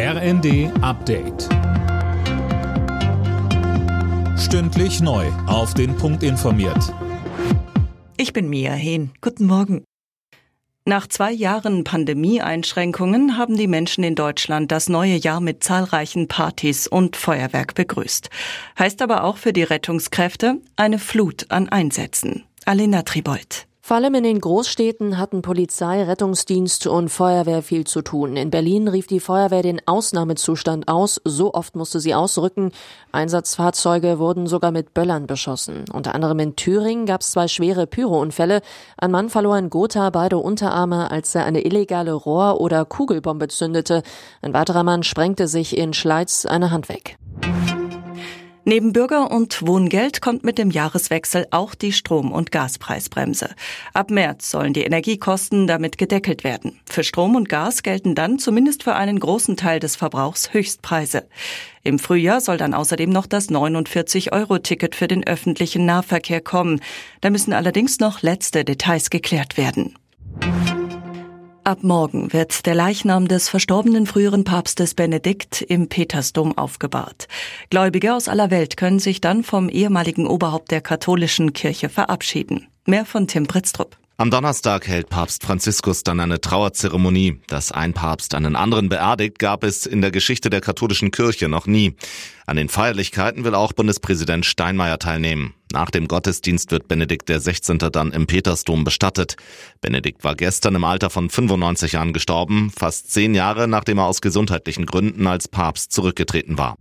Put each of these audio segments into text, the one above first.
RND Update. Stündlich neu. Auf den Punkt informiert. Ich bin Mia Hehn. Guten Morgen. Nach zwei Jahren Pandemieeinschränkungen haben die Menschen in Deutschland das neue Jahr mit zahlreichen Partys und Feuerwerk begrüßt. Heißt aber auch für die Rettungskräfte eine Flut an Einsätzen. Alena Tribold. Vor allem in den Großstädten hatten Polizei, Rettungsdienst und Feuerwehr viel zu tun. In Berlin rief die Feuerwehr den Ausnahmezustand aus. So oft musste sie ausrücken. Einsatzfahrzeuge wurden sogar mit Böllern beschossen. Unter anderem in Thüringen gab es zwei schwere Pyrounfälle. Ein Mann verlor in Gotha beide Unterarme, als er eine illegale Rohr- oder Kugelbombe zündete. Ein weiterer Mann sprengte sich in Schleiz eine Hand weg. Neben Bürger- und Wohngeld kommt mit dem Jahreswechsel auch die Strom- und Gaspreisbremse. Ab März sollen die Energiekosten damit gedeckelt werden. Für Strom und Gas gelten dann zumindest für einen großen Teil des Verbrauchs Höchstpreise. Im Frühjahr soll dann außerdem noch das 49-Euro-Ticket für den öffentlichen Nahverkehr kommen. Da müssen allerdings noch letzte Details geklärt werden. Ab morgen wird der Leichnam des verstorbenen früheren Papstes Benedikt im Petersdom aufgebahrt. Gläubige aus aller Welt können sich dann vom ehemaligen Oberhaupt der katholischen Kirche verabschieden. Mehr von Tim Pritztrup. Am Donnerstag hält Papst Franziskus dann eine Trauerzeremonie. Dass ein Papst einen anderen beerdigt, gab es in der Geschichte der katholischen Kirche noch nie. An den Feierlichkeiten will auch Bundespräsident Steinmeier teilnehmen. Nach dem Gottesdienst wird Benedikt XVI. dann im Petersdom bestattet. Benedikt war gestern im Alter von 95 Jahren gestorben, fast zehn Jahre nachdem er aus gesundheitlichen Gründen als Papst zurückgetreten war.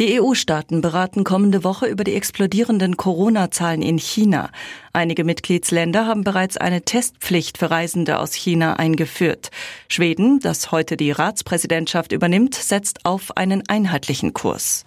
Die EU-Staaten beraten kommende Woche über die explodierenden Corona-Zahlen in China. Einige Mitgliedsländer haben bereits eine Testpflicht für Reisende aus China eingeführt. Schweden, das heute die Ratspräsidentschaft übernimmt, setzt auf einen einheitlichen Kurs.